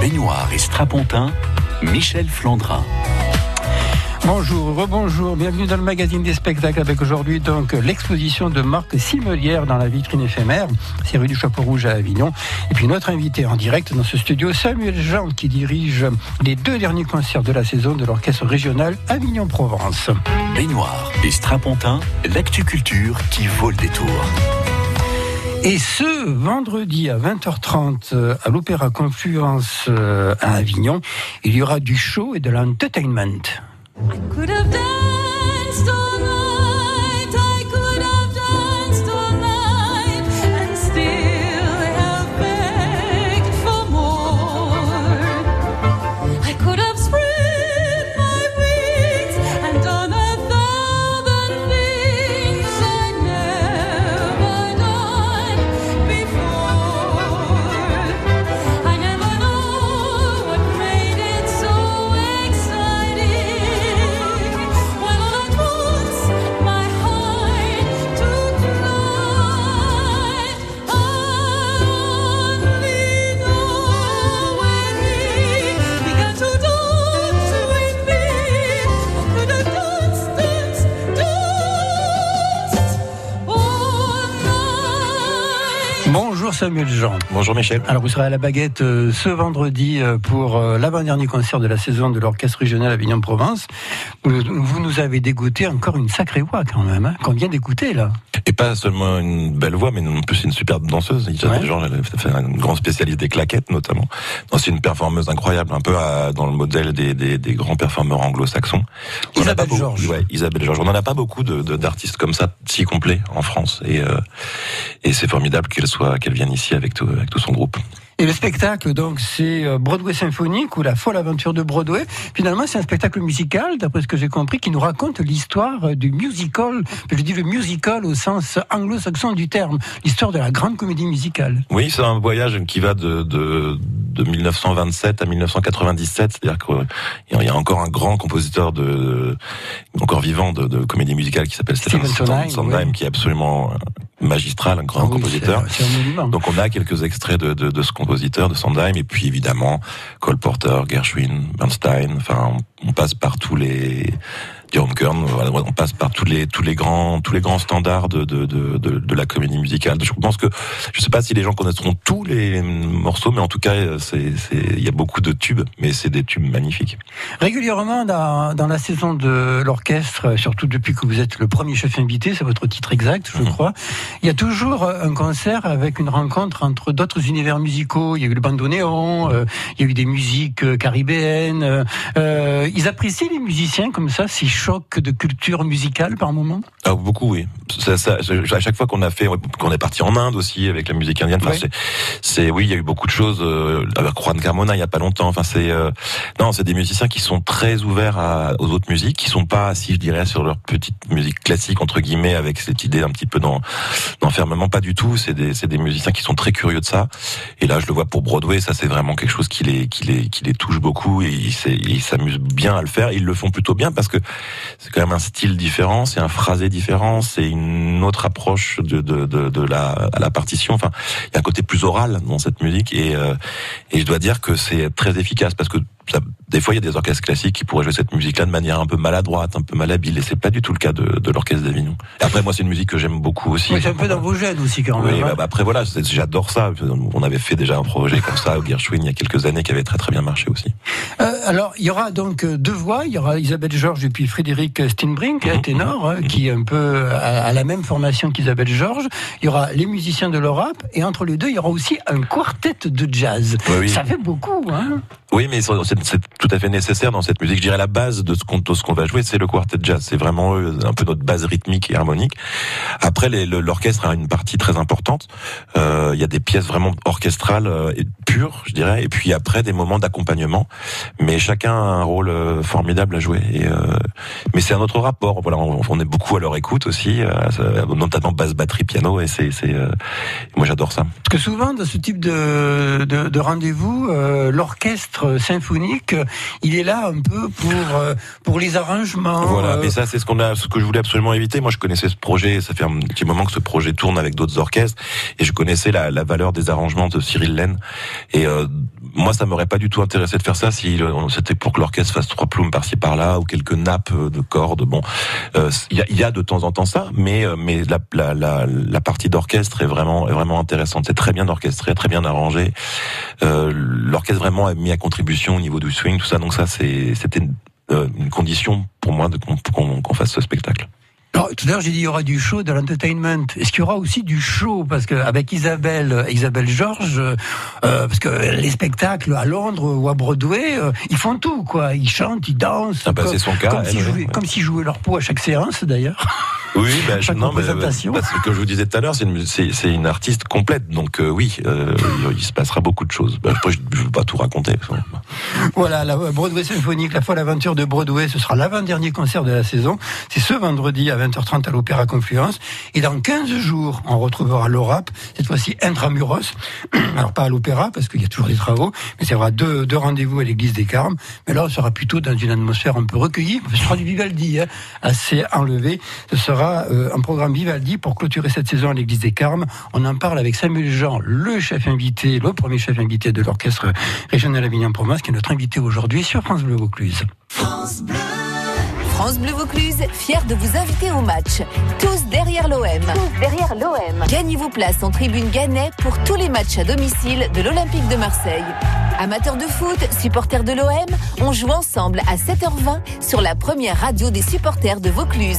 baignoire et strapontin, Michel Flandrin. Bonjour, rebonjour, bienvenue dans le magazine des spectacles avec aujourd'hui donc l'exposition de Marc Simelière dans la vitrine éphémère, c'est rue du Chapeau Rouge à Avignon. Et puis notre invité en direct dans ce studio, Samuel Jean, qui dirige les deux derniers concerts de la saison de l'orchestre régional Avignon-Provence. Baignoire et strapontin, l'actu culture qui vaut le détour. Et ce vendredi à 20h30 euh, à l'Opéra Confluence euh, à Avignon, il y aura du show et de l'entertainment. I could have Samuel Jean. Bonjour Michel. Alors vous serez à la baguette euh, ce vendredi euh, pour euh, l'avant-dernier concert de la saison de l'orchestre régional Avignon-Provence. Vous, vous nous avez dégoûté encore une sacrée voix quand même, hein, qu'on vient d'écouter là. Et pas seulement une belle voix, mais non plus une superbe danseuse. Isabelle Ouais. Georges, elle a fait un grand spécialiste des claquettes notamment. C'est une performeuse incroyable, un peu à- dans le modèle des, des, des grands performeurs anglo-saxons. On en a Isabelle Georges. Ouais, Isabelle Georges. On n'en a pas beaucoup de- de- d'artistes comme ça, si complets en France. Et, et c'est formidable qu'elle soit, qu'elle vienne ici avec tout, avec tout son groupe. Et le spectacle, donc, c'est euh, Broadway symphonique ou la folle aventure de Broadway. Finalement, c'est un spectacle musical, d'après ce que j'ai compris, qui nous raconte l'histoire euh, du musical. Je dis le musical au sens anglo-saxon du terme, l'histoire de la grande comédie musicale. Oui, c'est un voyage qui va de, de, de 1927 à 1997. C'est-à-dire qu'il y a encore un grand compositeur de, encore vivant de, de comédie musicale qui s'appelle Stephen Sondheim, Sondheim, oui. qui est absolument magistral, un grand Ah oui, compositeur. un. Donc on a quelques extraits de, de, de ce compositeur, de Sondheim, et puis évidemment Cole Porter, Gershwin, Bernstein. Enfin, on, on passe par tous les Kern, voilà, on passe par tous les tous les grands tous les grands standards de de, de, de, de la comédie musicale. Je pense que je sais pas si les gens connaîtront tous les morceaux, mais en tout cas c'est c'est il y a beaucoup de tubes, mais c'est des tubes magnifiques. Régulièrement, dans, dans la saison de l'orchestre, surtout depuis que vous êtes le premier chef invité, c'est votre titre exact, je Mhm. crois, il y a toujours un concert avec une rencontre entre d'autres univers musicaux. Il y a eu le bandoneon, euh, il y a eu des musiques euh, caribéennes. euh, euh, ils apprécient les musiciens comme ça, ces chocs de culture musicale par moment? Ah, beaucoup, oui. Ça, ça, à chaque fois qu'on a fait, qu'on est parti en Inde aussi avec la musique indienne. Enfin, Ouais. c'est, c'est, oui, il y a eu beaucoup de choses euh, avec Juan Carmona il y a pas longtemps. Enfin, c'est, euh, non, c'est des musiciens qui sont très ouverts à, aux autres musiques, qui sont pas, si je dirais, sur leur petite musique classique entre guillemets, avec cette idée un petit peu d'en- d'enfermement. Pas du tout. C'est des, c'est des musiciens qui sont très curieux de ça. Et là, je le vois pour Broadway, ça c'est vraiment quelque chose qui les, qui les, qui les touche beaucoup et ils s'amusent bien à le faire. Ils le font plutôt bien parce que c'est quand même un style différent, c'est un phrasé différent, c'est une autre approche de, de, de, de la, à la partition. Enfin, il y a un côté plus oral dans cette musique et, euh, et je dois dire que c'est très efficace parce que ça, des fois il y a des orchestres classiques qui pourraient jouer cette musique-là de manière un peu maladroite, un peu malhabile et c'est pas du tout le cas de, de l'orchestre d'Avignon. Après moi c'est une musique que j'aime beaucoup aussi. Oui, C'est un peu dans vos gènes aussi quand même. Oui, hein. bah, bah, après voilà, j'adore ça. On avait fait déjà un projet comme ça au Gershwin il y a quelques années qui avait très très bien marché aussi. Euh, alors, il y aura donc euh, deux voix. Il y aura Isabelle Georges et puis Frédéric Steinbrink, Mhm. ténor, hein, qui est un peu à, à la même formation qu'Isabelle Georges. Il y aura les musiciens de l'Europe et entre les deux, il y aura aussi un quartet de jazz. Oui, oui. Ça fait beaucoup, hein Oui, mais c'est c'est- tout à fait nécessaire dans cette musique. Je dirais la base de ce qu'on ce va jouer, c'est le quartet jazz. C'est vraiment euh, un peu notre base rythmique et harmonique. Après, l'orchestre a une partie très importante. Euh, Il y a des pièces vraiment orchestrales euh, et pures, je dirais. Et puis après, des moments d'accompagnement. Mais chacun a un rôle formidable à jouer. Mais c'est un autre rapport. Voilà, on, est beaucoup à leur écoute aussi, notamment basse, batterie, piano. Et c'est, moi j'adore ça. Parce que souvent, dans ce type de, de, de rendez-vous, l'orchestre symphonique euh, il est là un peu pour euh, pour les arrangements. Voilà, euh, mais ça c'est ce qu'on a, ce que je voulais absolument éviter. Moi, je connaissais ce projet, ça fait un petit moment que ce projet tourne avec d'autres orchestres, et je connaissais la, la valeur des arrangements de Cyril Laine. Et euh, moi, ça m'aurait pas du tout intéressé de faire ça si c'était pour que l'orchestre fasse trois plumes par-ci par-là ou quelques nappes euh, de cordes. Bon, euh, il y, a, il y a de temps en temps ça, mais euh, mais la, la, la, la partie d'orchestre est vraiment est vraiment intéressante. C'est très bien orchestré, très bien arrangé. Euh, l'orchestre vraiment a mis à contribution au niveau du swing, tout ça. Donc ça, c'est c'était une, euh, une condition pour moi qu'on fasse ce spectacle. Alors, tout à l'heure, j'ai dit il y aura du show, de l'entertainment. Est-ce qu'il y aura aussi du show? Parce qu'avec Isabelle, euh, Isabelle Georges, euh, euh, parce que les spectacles à Londres ou à Broadway, euh, ils font tout, quoi. Ils chantent, ils dansent. Ah bah, comme- c'est son cas, Comme s'ils jouaient, leur peau à chaque séance, d'ailleurs. Oui, je, Chaque non, représentation. parce que je vous disais tout à l'heure, c'est une, artiste complète, donc euh, oui, il, se passera beaucoup de choses. Ben, après, je ne veux pas tout raconter. Voilà, la Broadway symphonique, la folle aventure de Broadway, ce sera l'avant-dernier concert de la saison. C'est ce vendredi à 20h30 à l'Opéra Confluence. Et dans 15 jours, on retrouvera l'ORAP, cette fois-ci intramuros. Alors pas à l'Opéra, parce qu'il y a toujours des travaux, mais il y aura deux, deux rendez-vous à l'église des Carmes. Mais là, on sera plutôt dans une atmosphère un peu recueillie. Ce sera du Vivaldi, hein, assez enlevé. Ce sera euh, un programme Vivaldi pour clôturer cette saison à l'église des Carmes. On en parle avec Samuel Jean, le chef invité, le premier chef invité de l'orchestre régional Avignon-Provence, qui est notre invité aujourd'hui sur France Bleu Vaucluse. France Bleu Vaucluse, fier de vous inviter au match. Tous derrière l'OM. Tous derrière l'OM. Gagnez-vous place en tribune Gannet pour tous les matchs à domicile de l'Olympique de Marseille. Amateurs de foot, supporters de l'OM, on joue ensemble à 7h20 sur la première radio des supporters de Vaucluse.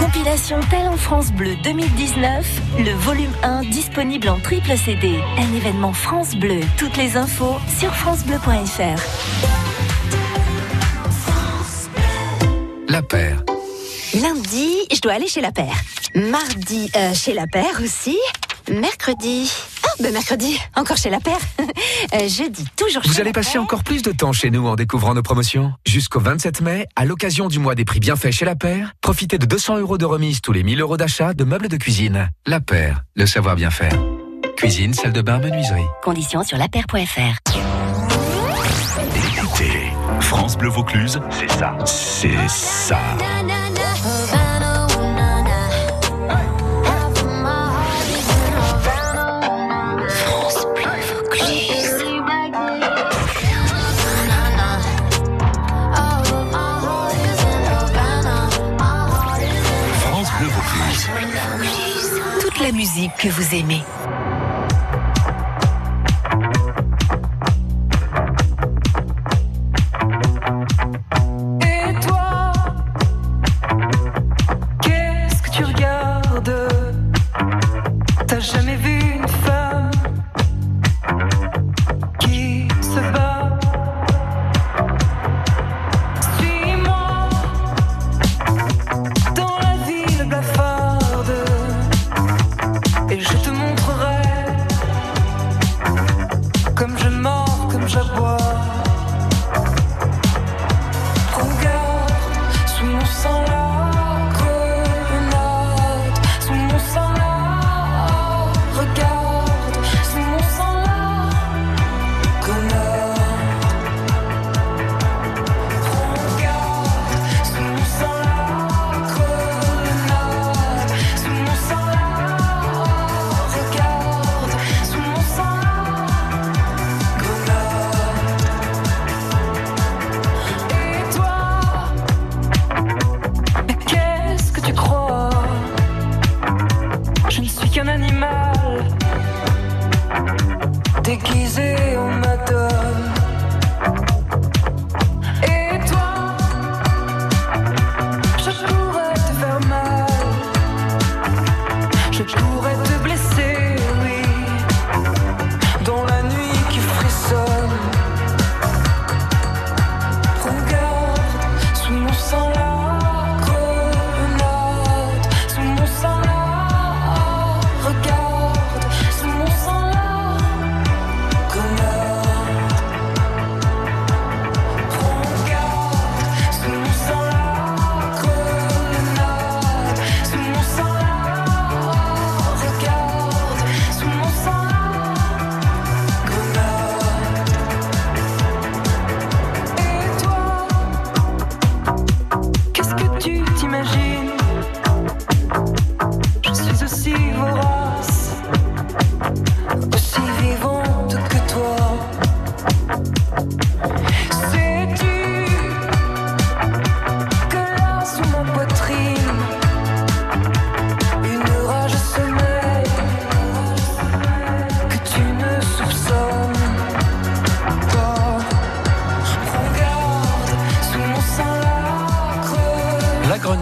Compilation Talent France Bleu 2019, le volume 1 disponible en triple CD. Un événement France Bleu. Toutes les infos sur francebleu.fr. La paire. Lundi, je dois aller chez la paire. Mardi, euh, chez la paire aussi. Mercredi. Ben mercredi, encore chez la paire. Euh, jeudi, toujours chez Vous allez la passer paire. encore plus de temps chez nous en découvrant nos promotions. Jusqu'au 27 mai, à l'occasion du mois des prix bienfaits chez La Paire, profitez de 200 euros de remise tous les 1000 euros d'achat de meubles de cuisine. La Paire, le savoir bien faire. Cuisine, salle de bain, menuiserie. Conditions sur lapaire.fr. Écoutez, France Bleu Vaucluse, c'est ça. C'est ça. Musique que vous aimez.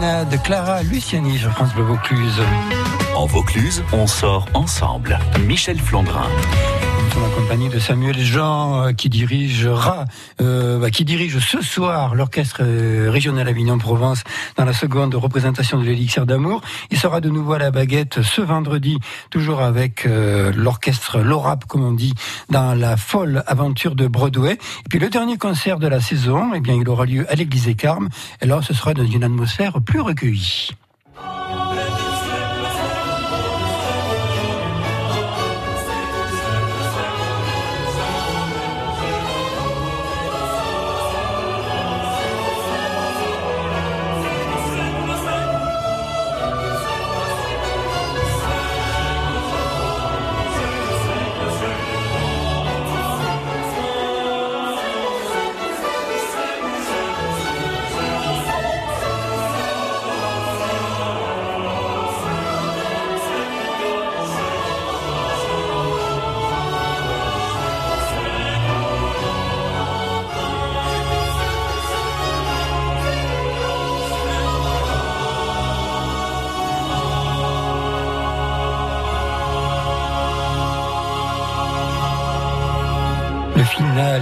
Grenade, Clara Luciani sur France Bleu Vaucluse. En Vaucluse, on sort ensemble. Michel Flandrin. Sommes en compagnie de Samuel Jean euh, qui dirigera, euh, bah, qui dirige ce soir l'orchestre euh, régional Avignon-Provence dans la seconde représentation de l'élixir d'amour. Il sera de nouveau à la baguette ce vendredi, toujours avec euh, l'orchestre Lorap, comme on dit, dans la folle aventure de Broadway. Et puis le dernier concert de la saison, eh bien, il aura lieu à l'église des Carmes. Et là, ce sera dans une atmosphère plus recueillie. Final.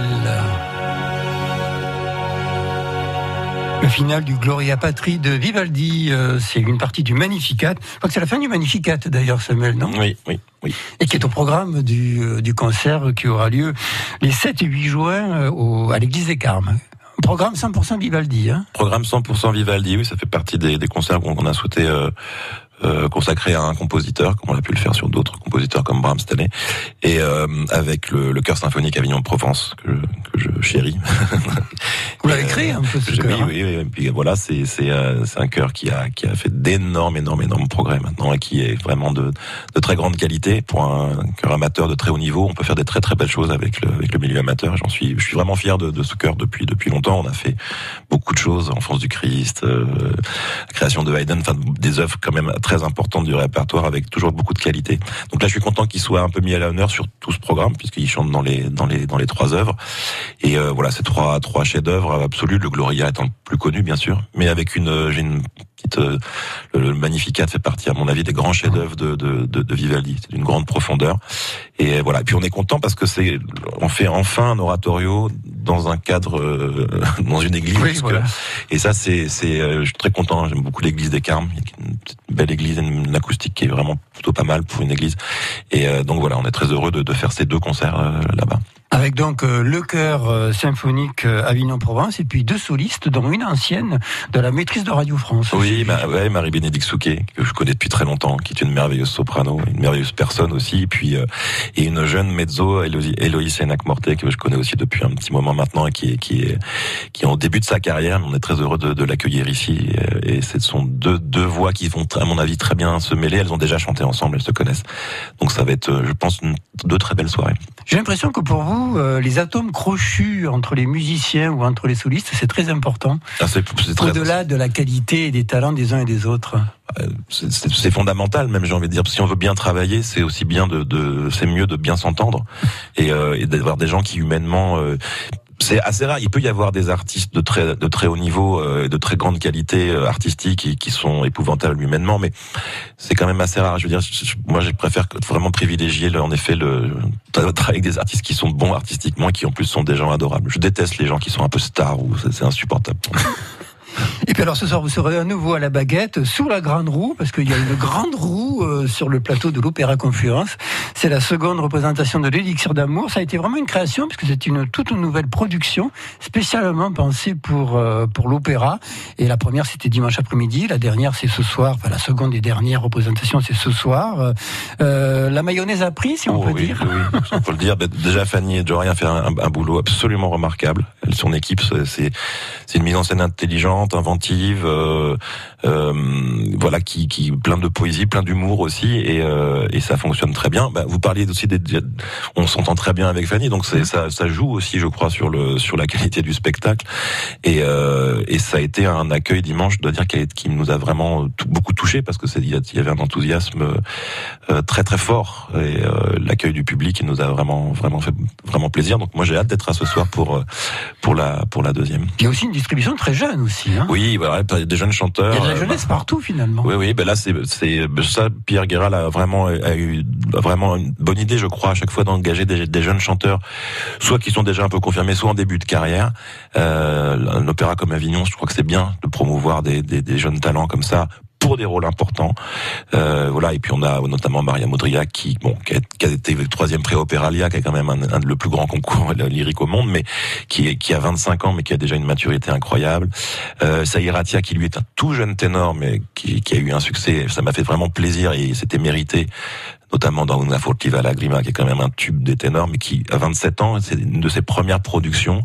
Le final du Gloria Patri de Vivaldi, euh, c'est une partie du Magnificat. Je crois que c'est la fin du Magnificat d'ailleurs, Samuel, non? Oui, oui, oui. Et qui est au programme du, euh, du concert qui aura lieu les 7 et 8 juin euh, au- à l'église des Carmes. Programme 100% Vivaldi. Hein? Programme 100% Vivaldi, oui, ça fait partie des, des concerts qu'on a souhaité euh, euh, consacrer à un compositeur, comme on a pu le faire sur d'autres compositeurs comme Brahms cette année, et euh, avec le, le chœur symphonique Avignon-Provence que, je- que je chéris. Vous l'avez créé un peu ce je- chœur. oui, hein oui, oui, et puis voilà, c'est c'est euh, c'est un chœur qui a qui a fait d'énormes, énormes, énormes progrès maintenant et qui est vraiment de de très grande qualité pour un chœur amateur de très haut niveau. On peut faire des très très belles choses avec le avec le milieu amateur. J'en suis je suis vraiment fier de, de ce chœur depuis depuis longtemps. On a fait beaucoup de choses, Enfance du Christ, euh, la création de Haydn, enfin des œuvres quand même très importantes du répertoire avec toujours beaucoup de qualité. Donc là, je suis content qu'il soit un peu mis à l'honneur sur tout ce programme puisqu'il chante dans les dans les dans les trois œuvres. Et euh, voilà, ces trois trois chefs-d'œuvre absolus. Le Gloria étant le plus connu, bien sûr, mais avec une euh, j'ai une petite euh, le, Magnificat fait partie, à mon avis, des grands chefs-d'œuvre de, de, de, de Vivaldi. C'est d'une grande profondeur. Et voilà. Et puis on est content parce que c'est on fait enfin un oratorio dans un cadre euh, dans une église. Oui, que- et ça, c'est, c'est, euh, je suis très content. J'aime beaucoup l'église des Carmes. Une belle église, une, une acoustique qui est vraiment plutôt pas mal pour une église. Et euh, donc voilà, on est très heureux de, de faire ces deux concerts euh, là-bas. Avec donc euh, le chœur euh, symphonique euh, Avignon-Provence et puis deux solistes, dont une ancienne de la maîtrise de Radio France. Oui, bah, ouais, Marie-Bénédicte Souquet, que je connais depuis très longtemps, qui est une merveilleuse soprano, une merveilleuse personne aussi, et puis euh, et une jeune mezzo, Héloïse Hénac-Mortet, que je connais aussi depuis un petit moment maintenant, et qui est qui est qui est au début de sa carrière. On est très heureux de, de l'accueillir ici, et ce sont deux deux voix qui vont, à mon avis, très bien se mêler. Elles ont déjà chanté ensemble, elles se connaissent. Donc ça va être, je pense, une, deux très belles soirées. J'ai l'impression que pour vous, euh, les atomes crochus entre les musiciens ou entre les solistes, c'est très important. Ah, Au-delà de la qualité et des talents des uns et des autres. Euh, c'est- fondamental même j'ai envie de dire si on veut bien travailler c'est aussi bien de, de c'est mieux de bien s'entendre et, euh, et d'avoir des gens qui humainement euh, c'est assez rare. Il peut y avoir des artistes de très de très haut niveau, euh, et de très grande qualité euh, artistique, qui, qui sont épouvantables humainement, mais c'est quand même assez rare. Je veux dire, moi, je préfère vraiment privilégier, le- en effet, le travailler avec des artistes qui sont bons artistiquement et qui en plus sont des gens adorables. Je déteste les gens qui sont un peu stars ou c'est insupportable. Et puis alors ce soir, vous serez à nouveau à la baguette, sous la grande roue, parce qu'il y a une grande roue euh, sur le plateau de l'Opéra Confluence. C'est la seconde représentation de l'Élixir d'amour. Ça a été vraiment une création, puisque c'est une toute nouvelle production, spécialement pensée pour, euh, pour l'opéra. Et la première, c'était dimanche après-midi. La dernière, c'est ce soir. Enfin, la seconde et dernière représentation, c'est ce soir. Euh, la mayonnaise a pris, si on Oh peut oui, dire. oui, on peut le dire. Ben, Déjà, Fanny et ont fait un, un boulot absolument remarquable. Son équipe, c'est une mise en scène intelligente, inventive, euh, euh, voilà, qui, qui plein de poésie, plein d'humour aussi, et, euh, et ça fonctionne très bien. Ben, vous parliez aussi des, on s'entend très bien avec Fanny, donc c'est ça, ça joue aussi, je crois, sur le sur la qualité du spectacle. Et, euh, et ça a été un accueil dimanche, je dois dire, qui, nous a vraiment beaucoup touché parce que c'est il y avait un enthousiasme euh, très très fort et l'accueil du public il nous a vraiment vraiment fait vraiment plaisir. Donc moi j'ai hâte d'être à ce soir pour pour la pour la deuxième. Il y a aussi une distribution très jeune aussi. Hein. Oui, voilà, des jeunes chanteurs. Il y a de la euh, jeunesse partout finalement. Oui, oui, ben là, c'est, c'est ça. Pierre Guéral a vraiment a eu a vraiment une bonne idée, je crois, à chaque fois d'engager des, des jeunes chanteurs, soit qui sont déjà un peu confirmés, soit en début de carrière. Euh, un opéra comme Avignon, je crois que c'est bien de promouvoir des, des, des jeunes talents comme ça pour des rôles importants. Euh, voilà, et puis on a notamment Maria Modriac qui, bon, qui a, qui a été le troisième prix Opéralia, qui est quand même un, un- le plus grand concours lyrique au monde, mais qui, qui a 25 ans, mais qui a déjà une maturité incroyable. Euh, Saïr Atia, qui lui est un tout jeune ténor, mais qui, qui a eu un succès, ça m'a fait vraiment plaisir et c'était mérité notamment dans Una Furtiva Lagrima, qui est quand même un tube des ténors, mais qui, à 27 ans, c'est une de ses premières productions.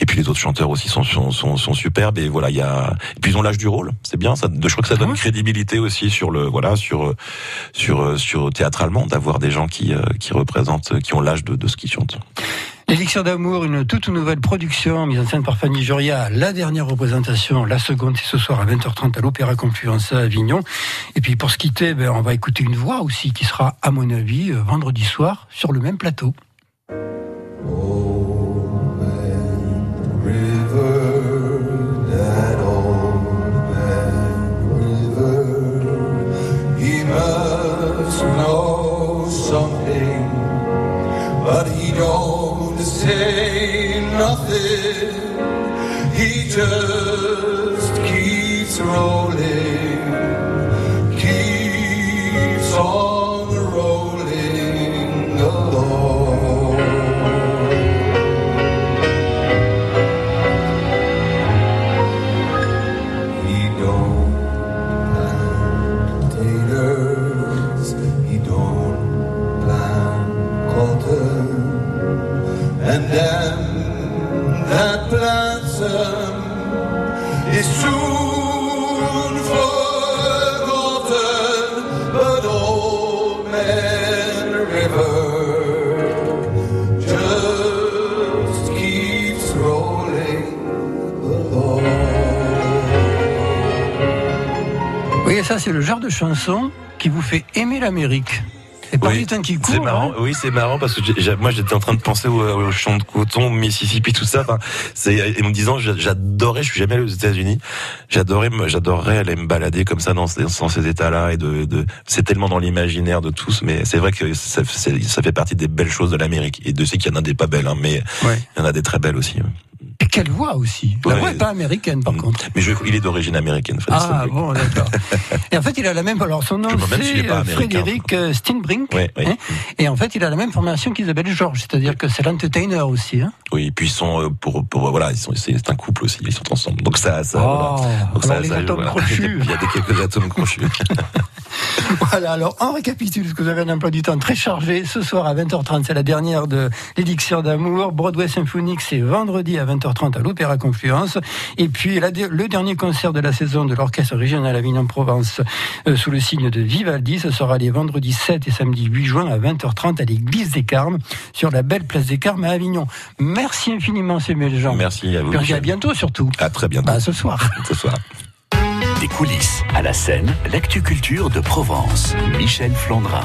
Et puis les autres chanteurs aussi sont, sont, sont, sont superbes. Et voilà, il y a, et puis ils ont l'âge du rôle. C'est bien. Ça, je crois que ça donne crédibilité aussi sur le, voilà, sur, sur, sur théâtralement, d'avoir des gens qui, euh, qui représentent, qui ont l'âge de, de ce qu'ils chantent. L'Élixir d'amour, une toute nouvelle production mise en scène par Fanny Juria. La dernière représentation, la seconde, c'est ce soir à 20h30 à l'Opéra Confluence à Avignon. Et puis pour se quitter, ben, on va écouter une voix aussi qui sera, à mon avis, euh, vendredi soir sur le même plateau. He He just keeps rolling, c'est le genre de chanson qui vous fait aimer l'Amérique. C'est pas Oui, qui court. C'est marrant, hein. oui, c'est marrant parce que moi j'étais en train de penser au, au champ de coton, Mississippi, tout ça. Enfin, c'est et me disant, j'a- j'adorais, je suis jamais allé aux États-Unis, j'adorais, j'adorerais aller me balader comme ça dans, ces- dans ces états-là et de, de c'est tellement dans l'imaginaire de tous, mais c'est vrai que ça, fait partie des belles choses de l'Amérique et de sais qu'il y en a des pas belles, hein, mais Ouais. il y en a des très belles aussi. ouais. Voix aussi. La Ouais. voix n'est pas américaine, par contre. Mais je, il est d'origine américaine. Fred Ah bon, d'accord. Et en fait, il a la même. Alors, son nom, c'est euh. Frédéric euh, Steinbrink. Ouais, ouais. hein. Et en fait, il a la même formation qu'Isabelle Georges, c'est-à-dire que c'est l'entertainer aussi. Hein. Oui, et puis ils sont euh, pour pour voilà, c'est un couple aussi, ils sont ensemble. Donc ça ça Oh, voilà. Donc les atomes crochus. Il y a des quelques atomes crochus. Voilà, alors on récapitule, parce que vous avez un emploi du temps très chargé. Ce soir à 20h30, c'est la dernière de l'Élixir d'amour. Broadway Symphonique, c'est vendredi à 20h30 à l'Opéra Confluence. Et puis la- le dernier concert de la saison de l'Orchestre Régional Avignon-Provence euh, sous le signe de Vivaldi, ce sera les vendredis 7 et samedi 8 juin à 20h30 à l'église des Carmes, sur la belle place des Carmes à Avignon. Merci infiniment, Samuel Jean. Merci à vous. Puis à bientôt surtout. À très bientôt. Bah, ce soir. Ce soir. Des coulisses à la scène, l'actu culture de Provence. Michel Flandrin.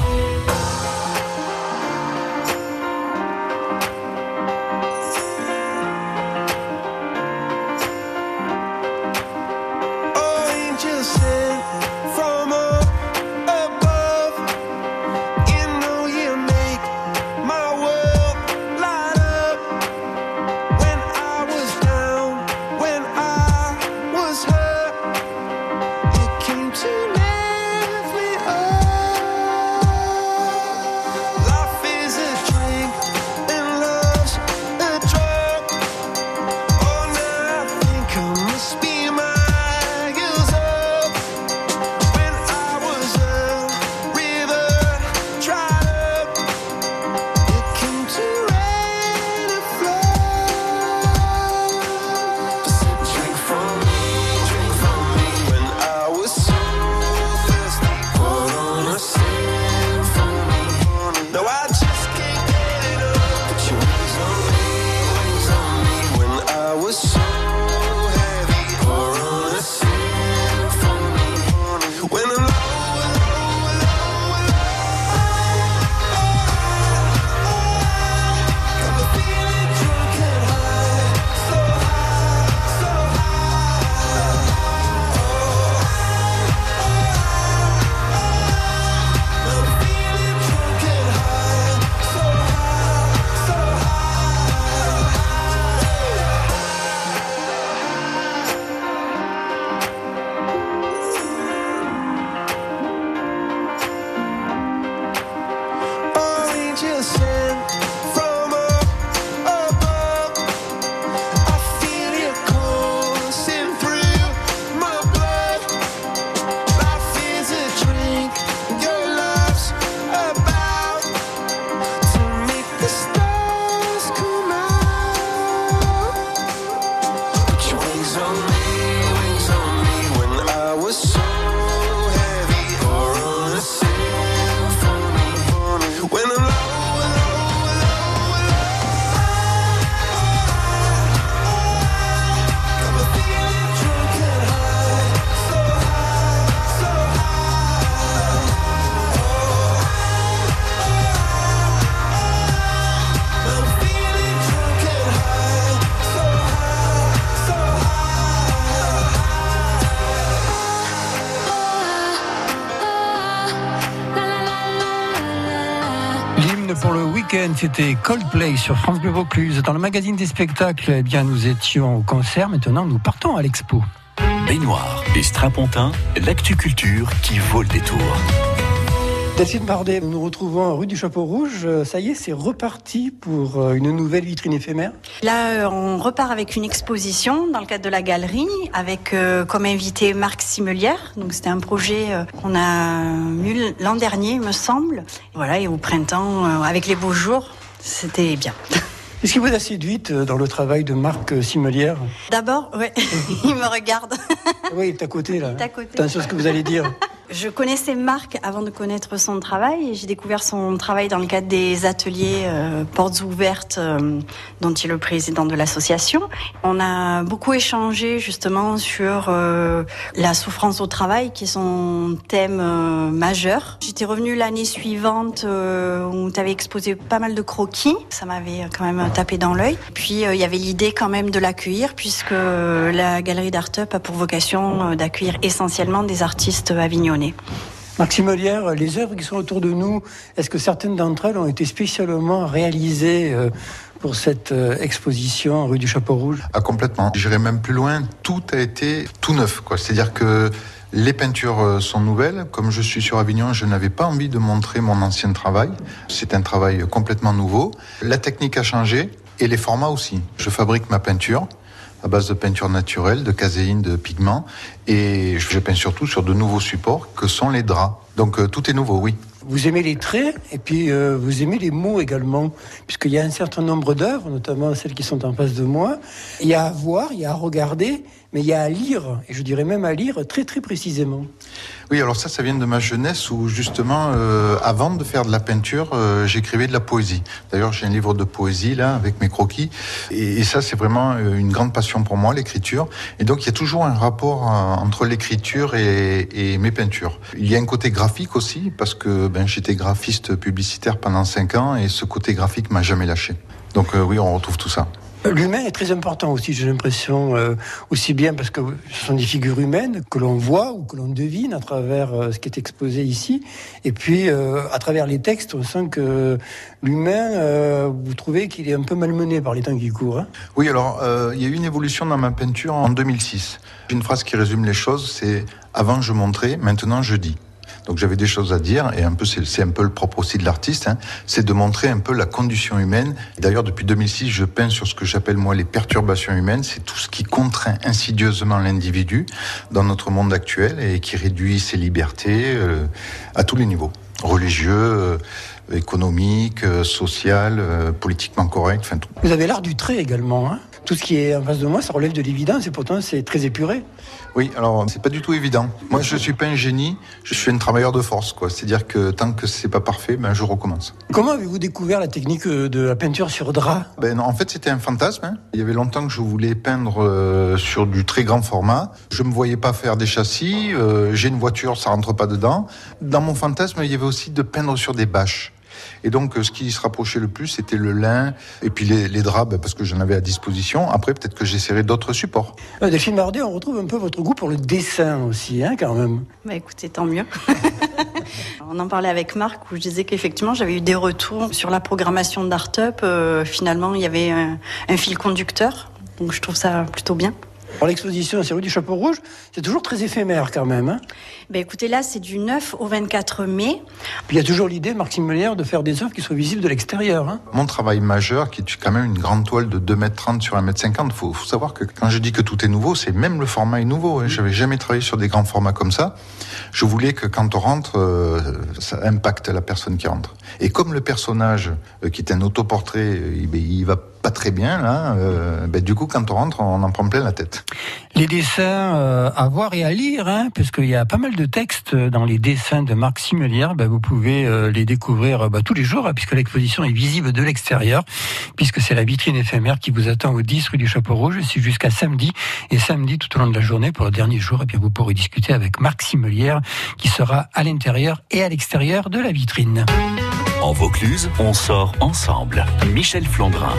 C'était Coldplay sur France Bleu Vaucluse. Dans le magazine des spectacles, eh bien, nous étions au concert. Maintenant, nous partons à l'expo. Baignoire et strapontin, l'actu culture qui vaut le détour. Delphine Bardet, nous nous retrouvons rue du Chapeau Rouge. Euh, Ça y est, c'est reparti pour euh, une nouvelle vitrine éphémère. Là, euh, on repart avec une exposition dans le cadre de la galerie, avec euh, comme invité Marc Simelière. Donc, c'était un projet qu'on a eu l'an dernier, il me semble. Voilà, et au printemps, avec les beaux jours, c'était bien. Qu'est-ce qui vous a séduite dans le travail de Marc Simelière? D'abord, ouais, il me regarde. Oui, il est à côté là. Il est à côté. Attention à ce que vous allez dire. Je connaissais Marc avant de connaître son travail j'ai découvert son travail dans le cadre des ateliers euh, Portes ouvertes euh, dont il est le président de l'association. On a beaucoup échangé justement sur euh, la souffrance au travail qui est son thème majeur. J'étais revenue l'année suivante où tu avais exposé pas mal de croquis. Ça m'avait quand même tapé dans l'œil. Puis il y avait l'idée quand même de l'accueillir puisque la galerie d'Art Up a pour vocation d'accueillir essentiellement des artistes avignonnais. Marc Simelière, les œuvres qui sont autour de nous, est-ce que certaines d'entre elles ont été spécialement réalisées euh, pour cette euh, exposition rue du Chapeau Rouge? Ah, complètement. J'irai même plus loin. Tout a été tout neuf, quoi. C'est-à-dire que les peintures euh, sont nouvelles. Comme je suis sur Avignon, je n'avais pas envie de montrer mon ancien travail. C'est un travail complètement nouveau. La technique a changé et les formats aussi. Je fabrique ma peinture à base de peinture naturelle, de caséine, de pigments, et je peins surtout sur de nouveaux supports que sont les draps. Donc euh, tout est nouveau, oui. Vous aimez les traits et puis euh, vous aimez les mots également, puisqu'il y a un certain nombre d'œuvres, notamment celles qui sont en face de moi. Il y a à voir, il y a à regarder, mais il y a à lire, et je dirais même à lire très très précisément. Oui, alors ça, ça vient de ma jeunesse où justement, euh, avant de faire de la peinture, euh, j'écrivais de la poésie. D'ailleurs, j'ai un livre de poésie là avec mes croquis, et, et ça, c'est vraiment une grande passion pour moi, l'écriture. Et donc, il y a toujours un rapport entre l'écriture et, et mes peintures. Il y a un côté graphique aussi parce que ben, j'étais graphiste publicitaire pendant cinq ans et ce côté graphique m'a jamais lâché. Donc euh, oui, on retrouve tout ça. L'humain est très important aussi, j'ai l'impression, euh, aussi bien parce que ce sont des figures humaines que l'on voit ou que l'on devine à travers euh, ce qui est exposé ici. Et puis, euh, à travers les textes, on sent que l'humain, euh, vous trouvez qu'il est un peu malmené par les temps qui courent. hein. Oui, alors euh, il y a eu une évolution dans ma peinture en 2006. Une phrase qui résume les choses, c'est avant je montrais, maintenant je dis. Donc j'avais des choses à dire et un peu c'est un peu le propre aussi de l'artiste, hein, c'est de montrer un peu la condition humaine. D'ailleurs depuis 2006, je peins sur ce que j'appelle moi les perturbations humaines, c'est tout ce qui contraint insidieusement l'individu dans notre monde actuel et qui réduit ses libertés euh, à tous les niveaux, religieux, euh, économique, euh, social, euh, politiquement correct, enfin tout. Vous avez l'art du trait également. Hein. Tout ce qui est en face de moi, ça relève de l'évidence et pourtant c'est très épuré. Oui, alors c'est pas du tout évident. Moi, je suis pas un génie, je suis un travailleur de force, quoi. C'est-à-dire que tant que c'est pas parfait, ben je recommence. Comment avez-vous découvert la technique euh, de la peinture sur drap? Ben non, en fait, c'était un fantasme. hein. Il y avait longtemps que je voulais peindre euh, sur du très grand format. Je me voyais pas faire des châssis. euh, J'ai une voiture, ça rentre pas dedans. Dans mon fantasme, il y avait aussi de peindre sur des bâches. Et donc, euh, ce qui se rapprochait le plus, c'était le lin et puis les, les draps, ben, parce que j'en avais à disposition. Après, peut-être que j'essaierai d'autres supports. Euh, Delphine Mardet, on retrouve un peu votre goût pour le dessin aussi, hein, quand même. Bah écoutez, tant mieux. On en parlait avec Marc où je disais qu'effectivement j'avais eu des retours sur la programmation d'Artup. Euh, finalement, il y avait un, un fil conducteur. Donc je trouve ça plutôt bien. Alors l'exposition, c'est rue du Chapeau Rouge, c'est toujours très éphémère quand même. Hein. Bah écoutez, là c'est du 9 au 24 mai. Puis il y a toujours l'idée, Marc Molière, de faire des œuvres qui soient visibles de l'extérieur. Hein. Mon travail majeur, qui est quand même une grande toile de 2m30 sur 1m50, faut, faut savoir que quand je dis que tout est nouveau, c'est même le format est nouveau. hein. J'avais jamais travaillé sur des grands formats comme ça. Je voulais que quand on rentre, euh, ça impacte la personne qui rentre. Et comme le personnage, euh, qui est un autoportrait, euh, il, ben, il va pas très bien là, euh, ben, du coup quand on rentre, on en prend plein la tête. Les dessins euh, à voir et à lire, hein, parce qu'il y a pas mal de textes dans les dessins de Marc Simelière. Ben, vous pouvez euh, les découvrir ben, tous les jours, hein, puisque l'exposition est visible de l'extérieur, puisque c'est la vitrine éphémère qui vous attend au 10 rue du Chapeau Rouge. C'est jusqu'à samedi. Et samedi, tout au long de la journée, pour le dernier jour, eh bien, vous pourrez discuter avec Marc Simelière, qui sera à l'intérieur et à l'extérieur de la vitrine. En Vaucluse, on sort ensemble. Michel Flandrin.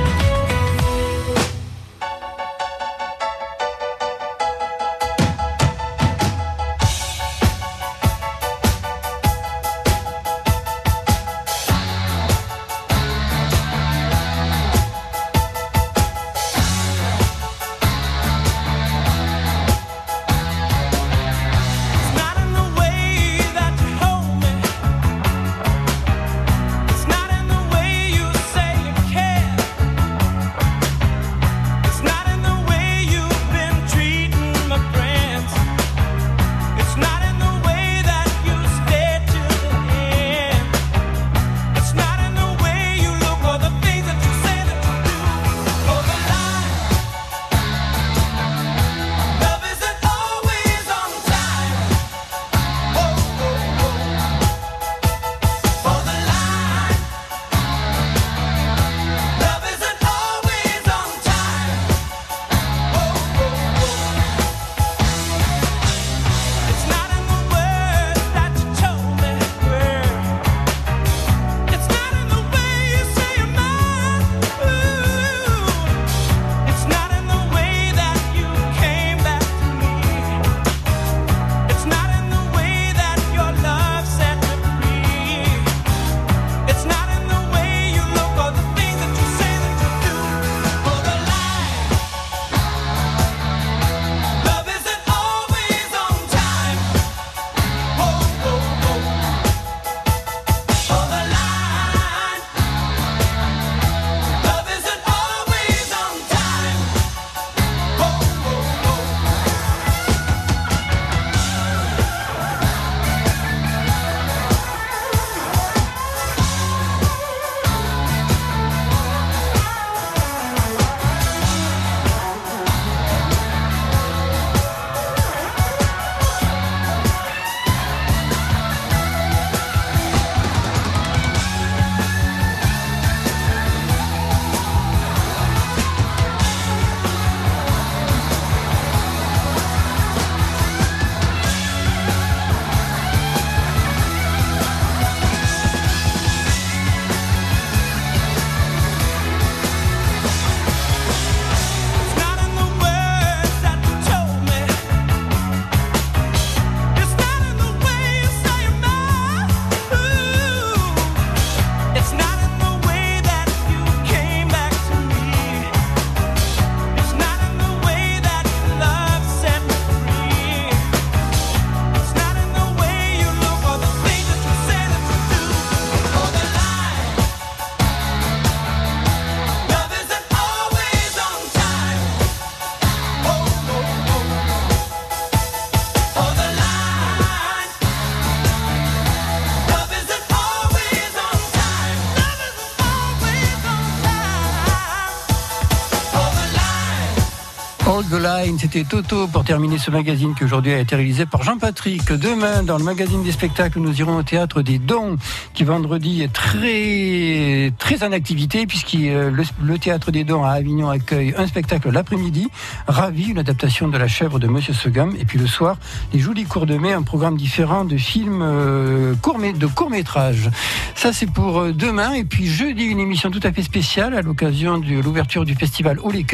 Line, c'était Toto pour terminer ce magazine qui aujourd'hui a été réalisé par Jean-Patrick. Demain, dans le magazine des spectacles, nous irons au théâtre des Dons, qui vendredi est très très en activité puisque le, le théâtre des Dons à Avignon accueille un spectacle l'après-midi, Ravi, une adaptation de La chèvre de Monsieur Segam, et puis le soir, les Jolis Cours de mai, un programme différent de films euh, de court métrage. Ça c'est pour euh, demain, et puis jeudi une émission tout à fait spéciale à l'occasion de l'ouverture du festival Au les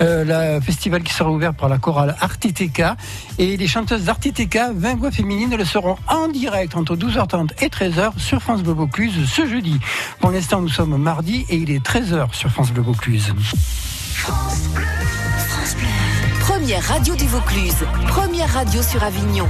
euh, festival qui sera ouvert par la chorale Artiteka, et les chanteuses d'Artiteka, 20 voix féminines, elles seront en direct entre 12h30 et 13h sur France Bleu Vaucluse ce jeudi. Pour l'instant, nous sommes mardi et il est 13h sur France Bleu Vaucluse. Première radio du Vaucluse, première radio sur Avignon.